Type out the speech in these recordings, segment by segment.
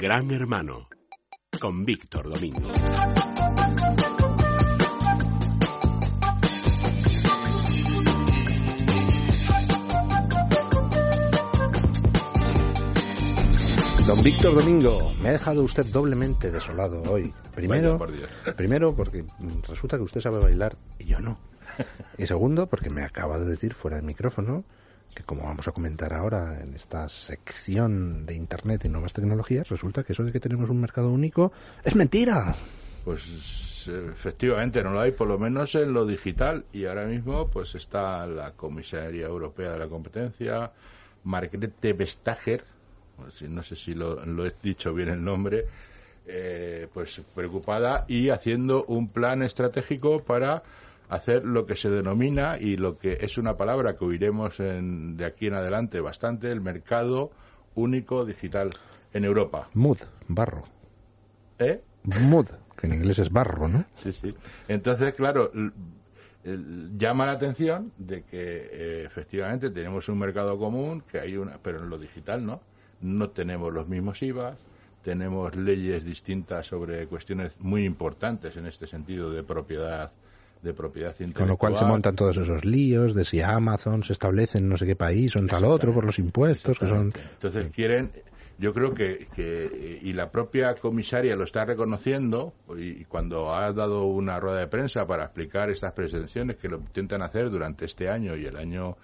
Gran Hermano con Víctor Domingo. Don Víctor Domingo, me ha dejado usted doblemente desolado hoy. Primero, primero porque resulta que usted sabe bailar y yo no. Y segundo, porque me acaba de decir fuera del micrófono que como vamos a comentar ahora en esta sección de Internet y nuevas tecnologías, resulta que eso de que tenemos un mercado único es mentira. Pues efectivamente no lo hay, por lo menos en lo digital. Y ahora mismo pues está la Comisaría Europea de la Competencia, Margrethe Vestager, no sé si lo, he dicho bien el nombre, eh, pues preocupada y haciendo un plan estratégico para hacer lo que se denomina y lo que es una palabra que oiremos de aquí en adelante bastante, el mercado único digital en Europa. MUD, barro. ¿Eh? MUD, que en inglés es barro, ¿no? Sí, sí. Entonces, claro, llama la atención de que eh, efectivamente tenemos un mercado común, que hay una, pero en lo digital no. No tenemos los mismos IVA, tenemos leyes distintas sobre cuestiones muy importantes en este sentido de propiedad de propiedad intelectual. Con lo cual se montan todos esos líos de si Amazon se establece en no sé qué país o en tal otro por los impuestos que son. Entonces quieren, yo creo que, que, y la propia comisaria lo está reconociendo y cuando ha dado una rueda de prensa para explicar estas pretensiones que lo intentan hacer durante este año y el año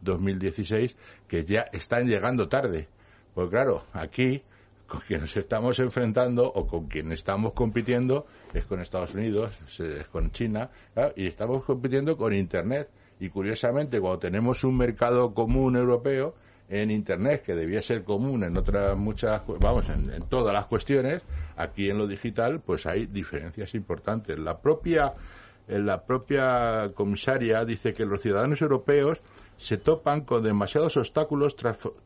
2016 que ya están llegando tarde. Pues claro, aquí con quien nos estamos enfrentando o con quien estamos compitiendo es con Estados Unidos, es con China, y estamos compitiendo con Internet. Y curiosamente, cuando tenemos un mercado común europeo en Internet, que debía ser común en otras muchas, vamos, en, todas las cuestiones, aquí en lo digital, pues hay diferencias importantes. La propia, la propia comisaria dice que los ciudadanos europeos se topan con demasiados obstáculos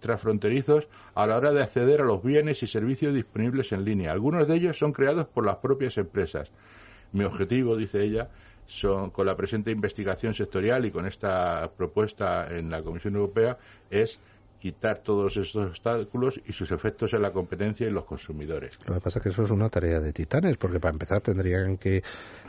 transfronterizos a la hora de acceder a los bienes y servicios disponibles en línea. Algunos de ellos son creados por las propias empresas. Mi objetivo, dice ella, son, con la presente investigación sectorial y con esta propuesta en la Comisión Europea es quitar todos estos obstáculos y sus efectos en la competencia y los consumidores. Lo que pasa es que eso es una tarea de titanes, porque para empezar tendrían que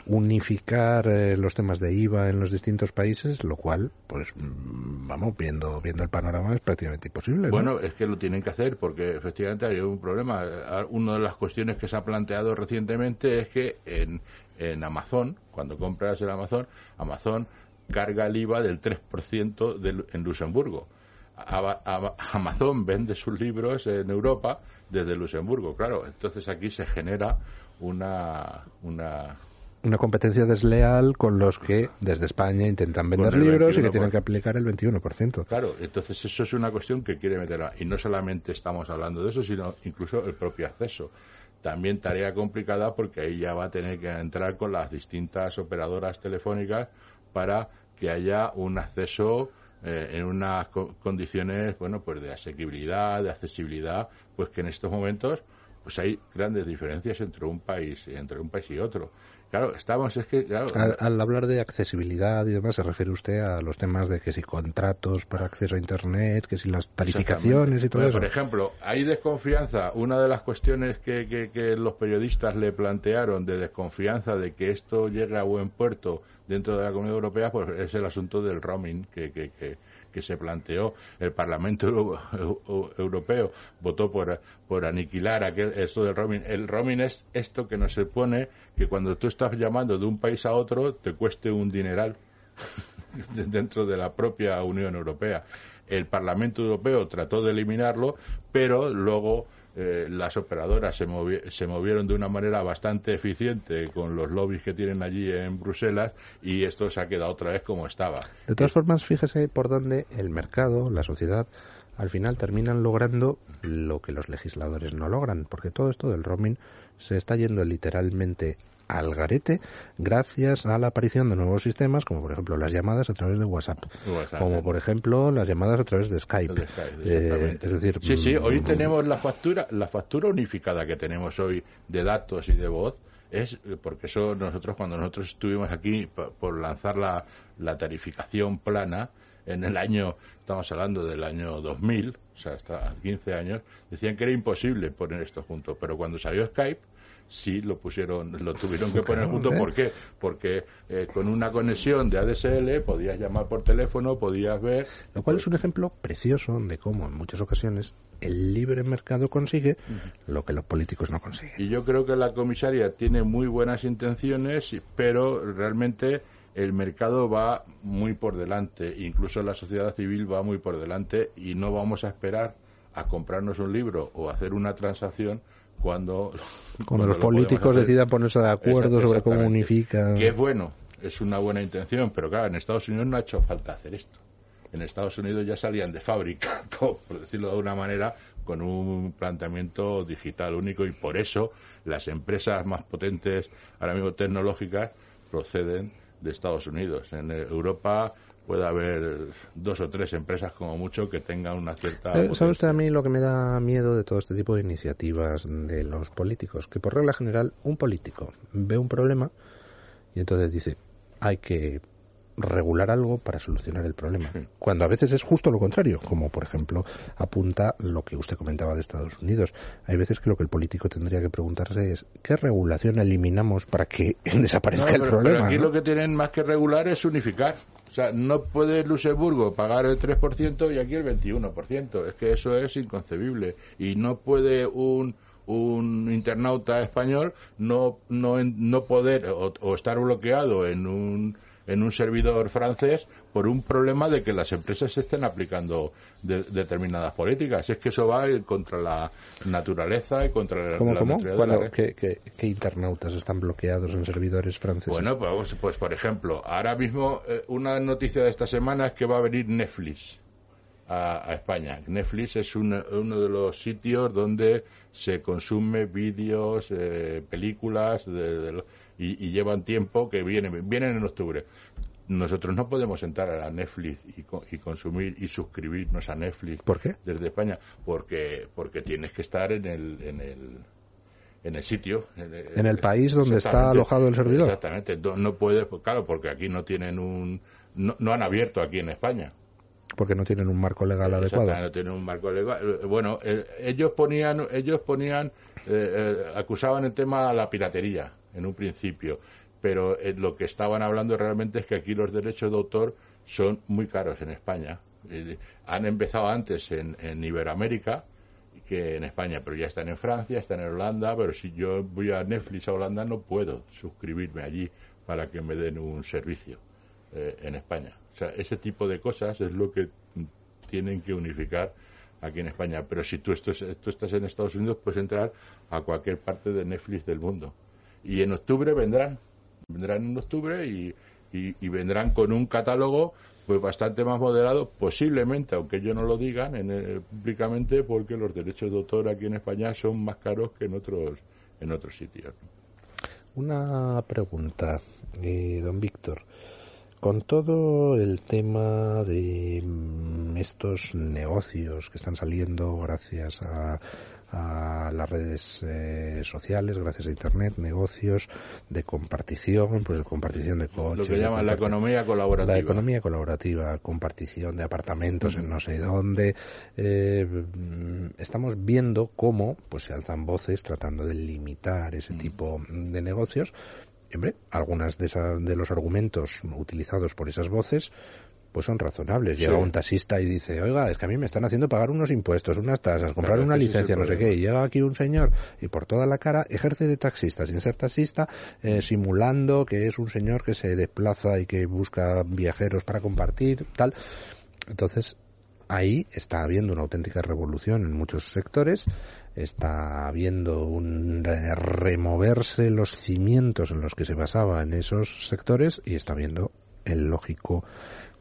unificar eh, los temas de IVA en los distintos países, lo cual, pues, mm, vamos, viendo, viendo el panorama es prácticamente imposible. Bueno, es que lo tienen que hacer, porque efectivamente hay un problema. Una de las cuestiones que se ha planteado recientemente es que en, en Amazon, cuando compras en Amazon, Amazon carga el IVA del 3% en Luxemburgo Amazon vende sus libros en Europa desde Luxemburgo, claro. Entonces aquí se genera una, una una competencia desleal con los que desde España intentan vender libros y que tienen que aplicar el 21%. Claro, entonces eso es una cuestión que quiere meter. Y no solamente estamos hablando de eso, sino incluso el propio acceso. También tarea complicada porque ahí ya va a tener que entrar con las distintas operadoras telefónicas para que haya un acceso eh, en unas condiciones, bueno, pues de asequibilidad, de accesibilidad, pues que en estos momentos pues hay grandes diferencias entre un país entre un país y otro. Claro, estamos es que al, hablar de accesibilidad y demás se refiere usted a los temas de que si contratos para acceso a internet, que si las tarificaciones y todo eso. Por ejemplo, hay desconfianza. Una de las cuestiones que, que, que los periodistas le plantearon de desconfianza de que esto llegue a buen puerto dentro de la Comunidad Europea pues es el asunto del roaming que, que, que, se planteó. El Parlamento Europeo votó por, por aniquilar aquel, esto del roaming. El roaming es esto que nos supone que cuando tú estás llamando de un país a otro te cueste un dineral dentro de la propia Unión Europea. El Parlamento Europeo trató de eliminarlo, pero luego eh, las operadoras se, se, movieron de una manera bastante eficiente con los lobbies que tienen allí en Bruselas y esto se ha quedado otra vez como estaba. De todas formas, fíjese por dónde el mercado, la sociedad, al final terminan logrando lo que los legisladores no logran, porque todo esto del roaming se está yendo literalmente al garete gracias a la aparición de nuevos sistemas como por ejemplo las llamadas a través de WhatsApp, como por ejemplo las llamadas a través de Skype, eh, es decir sí sí hoy mm, tenemos la factura la factura unificada que tenemos hoy de datos y de voz es porque eso nosotros cuando nosotros estuvimos aquí por lanzar la, la tarificación plana en el año, estamos hablando del año 2000, o sea, hasta 15 años, decían que era imposible poner esto junto. Pero cuando salió Skype, sí lo pusieron, lo tuvieron que poner junto. ¿Por qué? Porque eh, con una conexión de ADSL podías llamar por teléfono, podías ver. Lo cual es un ejemplo precioso de cómo en muchas ocasiones el libre mercado consigue lo que los políticos no consiguen. Y yo creo que la comisaria tiene muy buenas intenciones, pero realmente el mercado va muy por delante, incluso la sociedad civil va muy por delante y no vamos a esperar a comprarnos un libro o hacer una transacción cuando, los políticos decidan ponerse de acuerdo sobre cómo unifican. Que es bueno, es una buena intención, pero claro, en Estados Unidos no ha hecho falta hacer esto. En Estados Unidos ya salían de fábrica, por decirlo de una manera, con un planteamiento digital único y por eso las empresas más potentes, ahora mismo tecnológicas, proceden de Estados Unidos. En Europa puede haber dos o tres empresas como mucho que tengan una cierta... Eh, ¿Sabe usted a mí lo que me da miedo de todo este tipo de iniciativas de los políticos? Que por regla general un político ve un problema y entonces dice, hay que regular algo para solucionar el problema. Cuando a veces es justo lo contrario, como por ejemplo apunta lo que usted comentaba de Estados Unidos. Hay veces que lo que el político tendría que preguntarse es ¿qué regulación eliminamos para que desaparezca el problema? Pero aquí lo que tienen más que regular es unificar. O sea, no puede Luxemburgo pagar el 3% y aquí el 21%. Es que eso es inconcebible. Y no puede un un internauta español no no no poder o estar bloqueado en un en un servidor francés por un problema de que las empresas estén aplicando determinadas políticas. Es que eso va contra la naturaleza y contra ¿Cómo, la cómo? Bueno, ¿qué, qué, internautas están bloqueados en servidores franceses? Bueno, pues, pues por ejemplo, ahora mismo eh, una noticia de esta semana es que va a venir Netflix. A, España. Netflix es uno de los sitios donde se consume vídeos, eh, películas de, y, llevan tiempo que vienen, vienen en octubre. Nosotros no podemos entrar a la Netflix y, consumir y suscribirnos a Netflix ¿Por qué? desde España porque porque tienes que estar en el en el en el sitio en el país donde está alojado el servidor exactamente no puedes pues, claro porque aquí no tienen un no, han abierto aquí en España porque no tienen un marco legal adecuado. No tienen un marco legal. Bueno, eh, ellos ponían, ellos ponían, eh, eh, acusaban el tema a la piratería en un principio, pero eh, lo que estaban hablando realmente es que aquí los derechos de autor son muy caros en España. Han empezado antes en, en, Iberoamérica que en España, pero ya están en Francia, están en Holanda, pero si yo voy a Netflix a Holanda no puedo suscribirme allí para que me den un servicio eh, en España. O sea, ese tipo de cosas es lo que tienen que unificar aquí en España. Pero si tú, estás, tú estás en Estados Unidos, puedes entrar a cualquier parte de Netflix del mundo y en octubre vendrán, vendrán en octubre y, y, vendrán con un catálogo pues bastante más moderado, posiblemente, aunque ellos no lo digan en públicamente, porque los derechos de autor aquí en España son más caros que en otros en otros sitios. Una pregunta, eh, don Víctor. Con todo el tema de mm, estos negocios que están saliendo gracias a a las redes eh, sociales, gracias a Internet, negocios de compartición, pues de compartición de coches. Lo que llaman la economía colaborativa. La economía colaborativa, compartición de apartamentos en no sé dónde. Eh, estamos viendo cómo pues se alzan voces tratando de limitar ese tipo de negocios. hombre, algunas de, de los argumentos utilizados por esas voces pues son razonables. Llega un taxista y dice, oiga, es que a mí me están haciendo pagar unos impuestos, unas tasas, comprar una licencia, no sé qué. Y llega aquí un señor y por toda la cara ejerce de taxista, sin ser taxista, eh, simulando que es un señor que se desplaza y que busca viajeros para compartir, tal. Entonces, ahí está habiendo una auténtica revolución en muchos sectores, está habiendo un removerse los cimientos en los que se basaba en esos sectores y está habiendo el lógico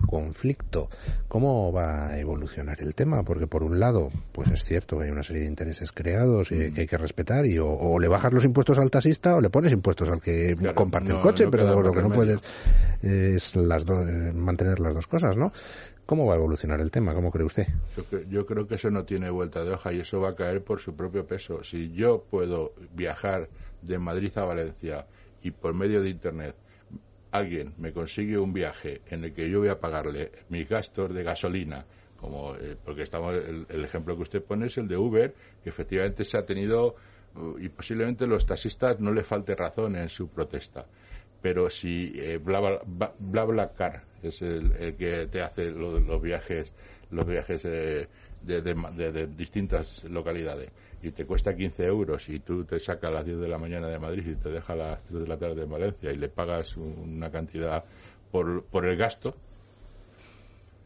conflicto. ¿Cómo va a evolucionar el tema? Porque por un lado, pues es cierto que hay una serie de intereses creados y que hay que respetar y o, le bajas los impuestos al taxista o le pones impuestos al que comparte el coche, pero lo que no puedes es las eh, mantener las dos cosas, ¿no? ¿Cómo va a evolucionar el tema? ¿Cómo cree usted? yo creo que eso no tiene vuelta de hoja y eso va a caer por su propio peso. Si yo puedo viajar de Madrid a Valencia y por medio de Internet alguien me consigue un viaje en el que yo voy a pagarle mis gastos de gasolina, como eh, porque estamos el, ejemplo que usted pone es el de Uber, que efectivamente se ha tenido uh, y posiblemente los taxistas no le falte razón en su protesta. Pero si eh, BlaBlaCar es el, que te hace los viajes, los viajes de, de distintas localidades y te cuesta 15 euros y tú te sacas a las 10 de la mañana de Madrid y te deja a las 3 de la tarde en Valencia y le pagas una cantidad por, por el gasto,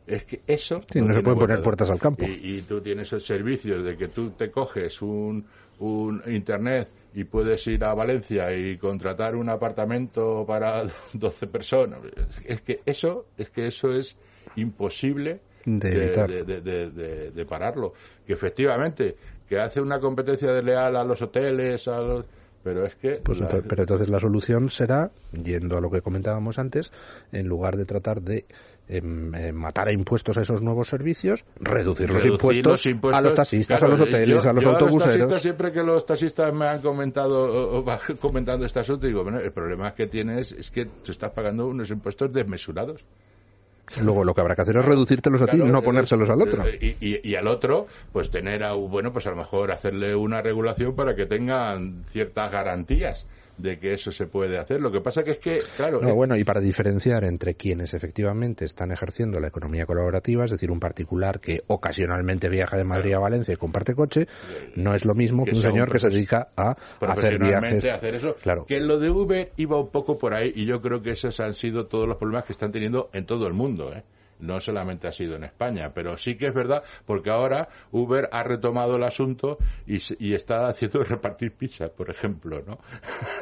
es que eso... Sí, no, se puede poner puertas al campo. Y, tú tienes el servicio de que tú te coges un, un internet y puedes ir a Valencia y contratar un apartamento para 12 personas. Es que eso es que eso es imposible de, de, de, pararlo. Que efectivamente que hace una competencia desleal a los hoteles, a los pero es que pues pero entonces la solución será yendo a lo que comentábamos antes en lugar de tratar de em, em, matar a impuestos a esos nuevos servicios reducir, los, impuestos a los taxistas a los hoteles a los autobuseros. siempre que los taxistas me han comentado o, comentando este asunto digo bueno el problema que tienes es que tú estás pagando unos impuestos desmesurados Luego lo que habrá que hacer es reducírtelos a ti, no ponérselos al otro. Y, y, al otro, pues tener, a, bueno, pues a lo mejor hacerle una regulación para que tengan ciertas garantías de que eso se puede hacer. Lo que pasa que es que, claro... No, bueno, y para diferenciar entre quienes efectivamente están ejerciendo la economía colaborativa, es decir, un particular que ocasionalmente viaja de Madrid a Valencia y comparte coche, no es lo mismo que, un señor que se dedica a hacer viajes. hacer eso. Claro. Que lo de Uber iba un poco por ahí y yo creo que esos han sido todos los problemas que están teniendo en todo el mundo, ¿eh? No solamente ha sido en España, pero sí que es verdad porque ahora Uber ha retomado el asunto y, está haciendo repartir pizza, por ejemplo, ¿no?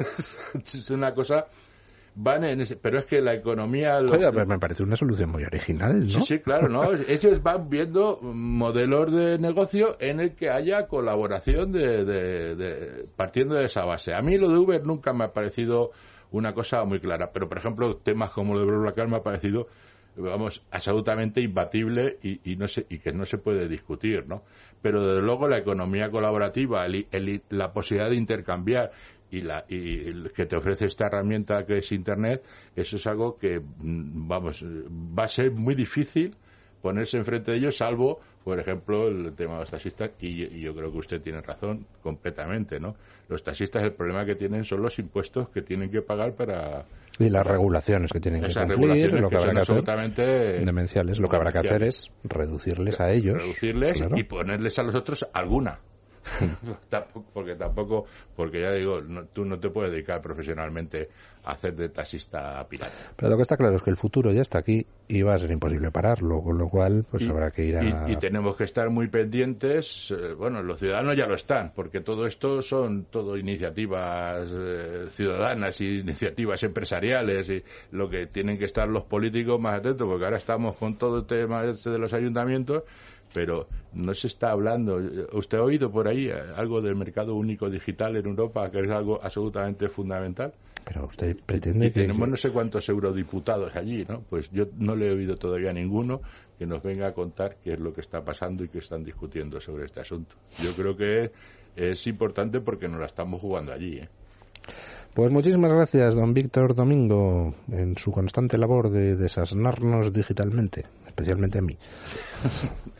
es una cosa van en ese, pero es que la economía me parece una solución muy original ¿no? sí sí claro no ellos van viendo modelos de negocio en el que haya colaboración de, de, partiendo de esa base a mí lo de Uber nunca me ha parecido una cosa muy clara pero por ejemplo temas como lo de BlaBlaCar me ha parecido vamos, absolutamente imbatible y, no y que no se puede discutir, ¿no? Pero desde luego la economía colaborativa, la posibilidad de intercambiar y, la, y que te ofrece esta herramienta que es Internet, eso es algo que, mm, vamos, va a ser muy difícil ponerse enfrente de ellos, salvo, por ejemplo, el tema de los taxistas, y, yo creo que usted tiene razón completamente, ¿no? Los taxistas el problema que tienen son los impuestos que tienen que pagar para... Y las regulaciones que tienen que cumplir, lo que, habrá que hacer, demenciales, lo que habrá que hacer es reducirles a ellos. Reducirles y ponerles a los otros alguna. porque tampoco, porque ya digo, tú no te puedes dedicar profesionalmente a hacer de taxista pirata. Pero lo que está claro es que el futuro ya está aquí y va a ser imposible pararlo, con lo cual pues habrá que ir a... Y, tenemos que estar muy pendientes, eh, bueno, los ciudadanos ya lo están, porque todo esto son todo iniciativas eh, ciudadanas y iniciativas empresariales y lo que tienen que estar los políticos más atentos, porque ahora estamos con todo el tema este de los ayuntamientos pero no se está hablando. ¿Usted ha oído por ahí algo del mercado único digital en Europa, que es algo absolutamente fundamental? Pero usted pretende y, tenemos no sé cuántos eurodiputados allí, ¿no? Pues yo no le he oído todavía ninguno que nos venga a contar qué es lo que está pasando y qué están discutiendo sobre este asunto. Yo creo que es importante porque nos la estamos jugando allí, ¿eh? Pues muchísimas gracias, don Víctor Domingo, en su constante labor de desasnarnos digitalmente, especialmente a mí.